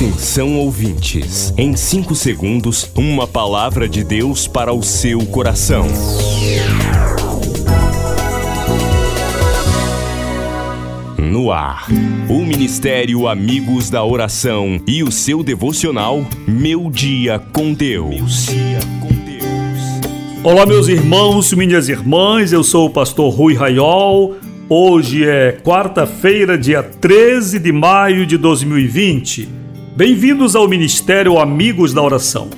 Atenção ouvintes, em 5 segundos, uma palavra de Deus para o seu coração. No ar, o Ministério Amigos da Oração e o seu devocional Meu Dia com Deus. Olá, meus irmãos, minhas irmãs, eu sou o pastor Rui Raiol. Hoje é quarta-feira, dia 13 de maio de 2020. Bem-vindos ao Ministério Amigos da Oração.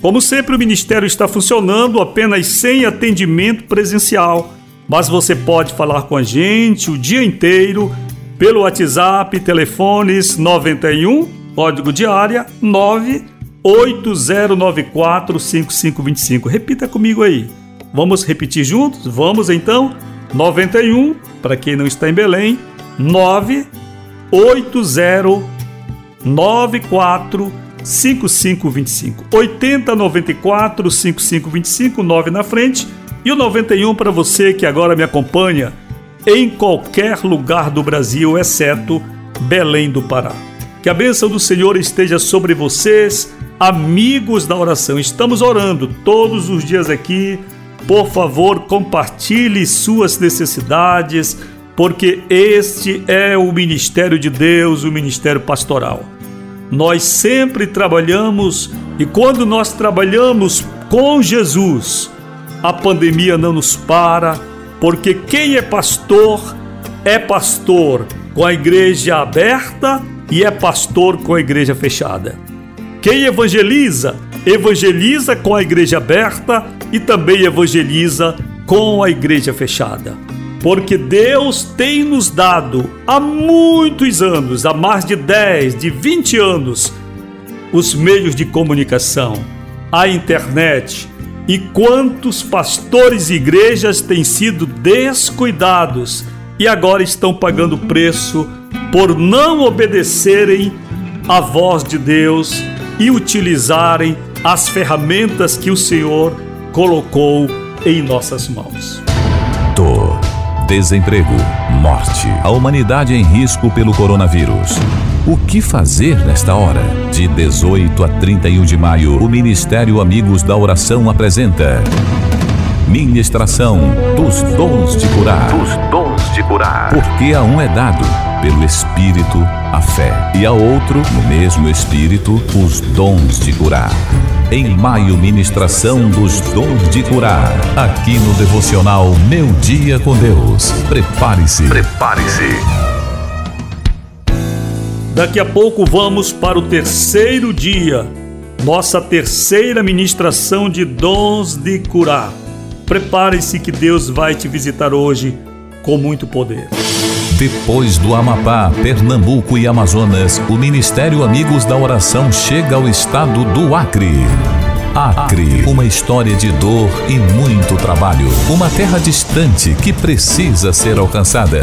Como sempre, o ministério está funcionando apenas sem atendimento presencial, mas você pode falar com a gente o dia inteiro pelo WhatsApp, telefones 91, código de área 980945525. Repita comigo aí. Vamos repetir juntos? Vamos então. 91, para quem não está em Belém, 98094 5525. 8094 5525, 9 na frente e o 91 para você que agora me acompanha em qualquer lugar do Brasil, exceto Belém do Pará. Que a bênção do Senhor esteja sobre vocês, amigos da oração. Estamos orando todos os dias aqui. Por favor, compartilhe suas necessidades, porque este é o ministério de Deus, o ministério pastoral. Nós sempre trabalhamos e quando nós trabalhamos com Jesus, a pandemia não nos para, porque quem é pastor é pastor com a igreja aberta e é pastor com a igreja fechada. Quem evangeliza, evangeliza com a igreja aberta e também evangeliza com a igreja fechada. Porque Deus tem nos dado há muitos anos, há mais de 10, de 20 anos, os meios de comunicação, a internet, e quantos pastores e igrejas têm sido descuidados e agora estão pagando preço por não obedecerem à voz de Deus e utilizarem as ferramentas que o Senhor colocou em nossas mãos. Desemprego, morte, a humanidade em risco pelo coronavírus. O que fazer nesta hora? De 18 a 31 de maio, o Ministério Amigos da Oração apresenta Ministração dos Dons de Curar. Dos Dons de Curar. Porque a um é dado, pelo Espírito, a fé, e a outro, no mesmo Espírito, os dons de curar. Em maio, ministração dos dons de curar. Aqui no devocional Meu Dia com Deus. Prepare-se. Prepare-se. Daqui a pouco vamos para o terceiro dia, nossa terceira ministração de dons de curar. Prepare-se que Deus vai te visitar hoje com muito poder. Depois do Amapá, Pernambuco e Amazonas, o Ministério Amigos da Oração chega ao estado do Acre. Acre, uma história de dor e muito trabalho. Uma terra distante que precisa ser alcançada.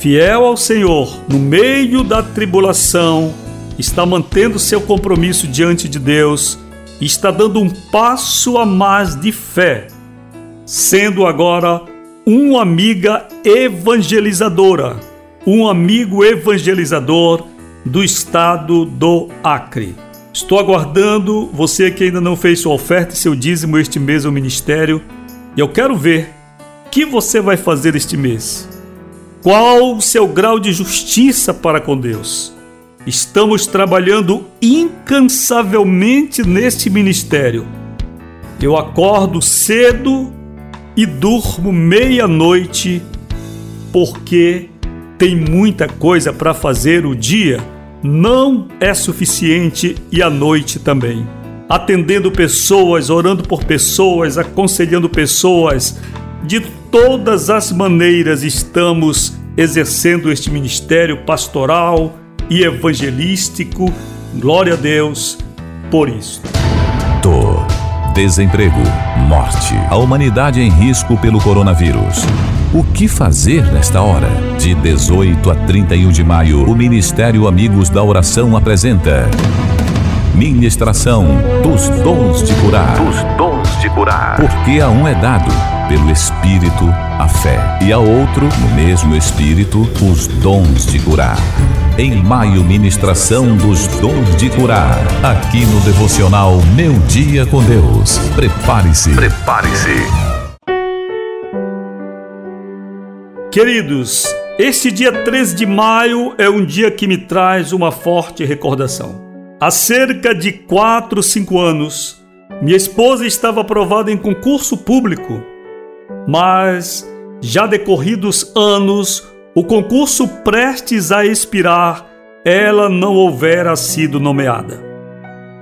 fiel ao Senhor no meio da tribulação, está mantendo seu compromisso diante de Deus e está dando um passo a mais de fé, sendo agora uma amiga evangelizadora, um amigo evangelizador do estado do Acre. Estou aguardando você que ainda não fez sua oferta e seu dízimo este mês ao ministério, e eu quero ver o que você vai fazer este mês. Qual o seu grau de justiça para com Deus? Estamos trabalhando incansavelmente neste ministério. Eu acordo cedo e durmo meia-noite porque tem muita coisa para fazer o dia, não é suficiente e a noite também. Atendendo pessoas, orando por pessoas, aconselhando pessoas, de todas as maneiras estamos exercendo este ministério pastoral e evangelístico. Glória a Deus, por isso. Dor, desemprego, morte. A humanidade em risco pelo coronavírus. O que fazer nesta hora? De 18 a 31 de maio, o Ministério Amigos da Oração apresenta Ministração dos Dons de Curar. Dos dons curar. Porque a um é dado, pelo Espírito, a fé, e a outro, no mesmo Espírito, os dons de curar. Em maio, ministração dos dons de curar. Aqui no devocional Meu Dia com Deus. Prepare-se. Prepare-se. Queridos, este dia 13 de maio é um dia que me traz uma forte recordação. Há cerca de 4, 5 anos, minha esposa estava aprovada em concurso público, mas já decorridos anos, o concurso prestes a expirar, ela não houvera sido nomeada.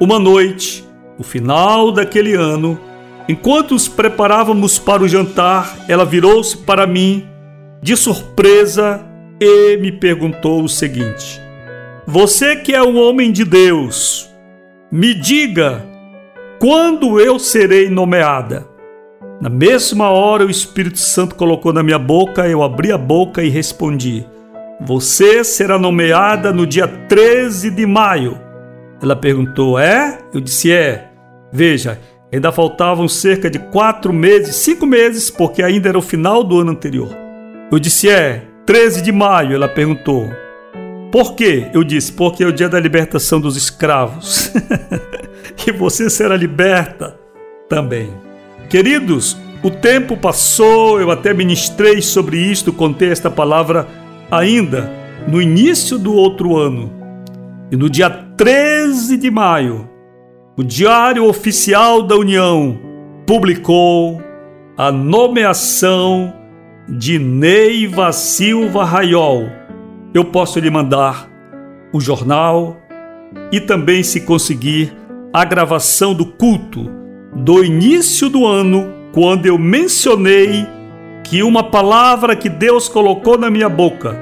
Uma noite, no final daquele ano, enquanto nos preparávamos para o jantar, ela virou-se para mim de surpresa e me perguntou o seguinte: Você que é um homem de Deus, me diga quando eu serei nomeada. Na mesma hora, o Espírito Santo colocou na minha boca, eu abri a boca e respondi: Você será nomeada no dia 13 de maio. Ela perguntou: É? Eu disse: É. Veja, ainda faltavam cerca de quatro meses, cinco meses, porque ainda era o final do ano anterior. Eu disse: É, 13 de maio. Ela perguntou: Por quê? Eu disse: Porque é o dia da libertação dos escravos. e você será liberta também. Queridos, o tempo passou, eu até ministrei sobre isto, contei esta palavra ainda no início do outro ano. E no dia 13 de maio, o Diário Oficial da União publicou a nomeação de Neiva Silva Raiol. Eu posso lhe mandar o jornal e também, se conseguir, a gravação do culto do início do ano, quando eu mencionei que uma palavra que Deus colocou na minha boca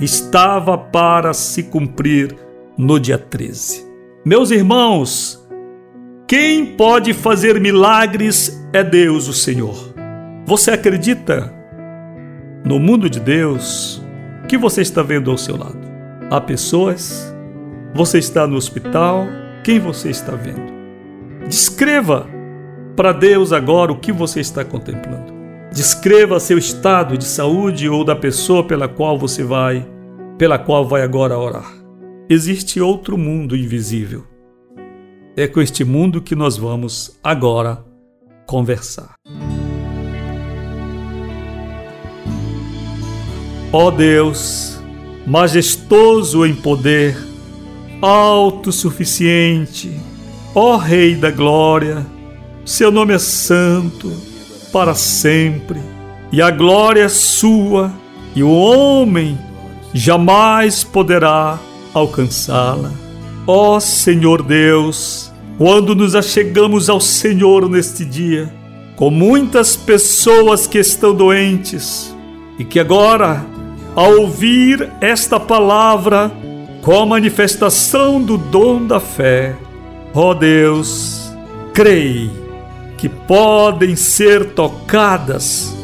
estava para se cumprir no dia 13. Meus irmãos, quem pode fazer milagres é Deus, o Senhor. Você acredita no mundo de Deus? Que você está vendo ao seu lado? Há pessoas? Você está no hospital? Quem você está vendo? Descreva para Deus agora o que você está contemplando. Descreva seu estado de saúde ou da pessoa pela qual você vai, pela qual vai agora orar. Existe outro mundo invisível. É com este mundo que nós vamos agora conversar. Ó oh Deus, majestoso em poder, autossuficiente, ó Rei da glória, seu nome é santo para sempre, e a glória é sua, e o homem jamais poderá alcançá-la. Ó Senhor Deus, quando nos achegamos ao Senhor neste dia, com muitas pessoas que estão doentes e que agora, ao ouvir esta palavra, com a manifestação do dom da fé, ó Deus, creio que podem ser tocadas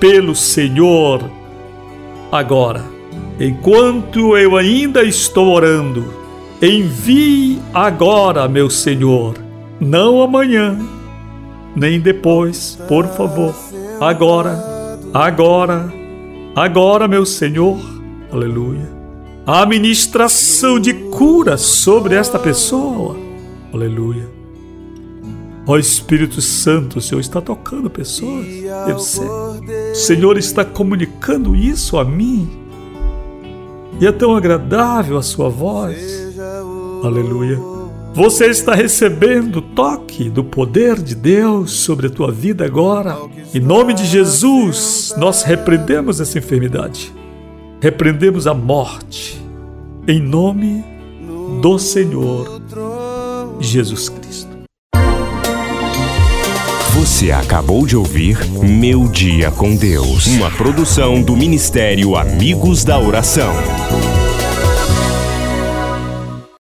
pelo Senhor agora. Enquanto eu ainda estou orando, envie agora, meu Senhor, não amanhã, nem depois, por favor. Agora, agora, agora, meu Senhor, aleluia. A ministração de cura sobre esta pessoa, aleluia Ó Espírito Santo, o Senhor está tocando pessoas. Eu sei. O Senhor está comunicando isso a mim. E é tão agradável a sua voz. Aleluia. Você está recebendo o toque do poder de Deus sobre a tua vida agora. Em nome de Jesus, nós repreendemos essa enfermidade. Repreendemos a morte. Em nome do Senhor Jesus Cristo. Você acabou de ouvir Meu Dia com Deus, uma produção do Ministério Amigos da Oração.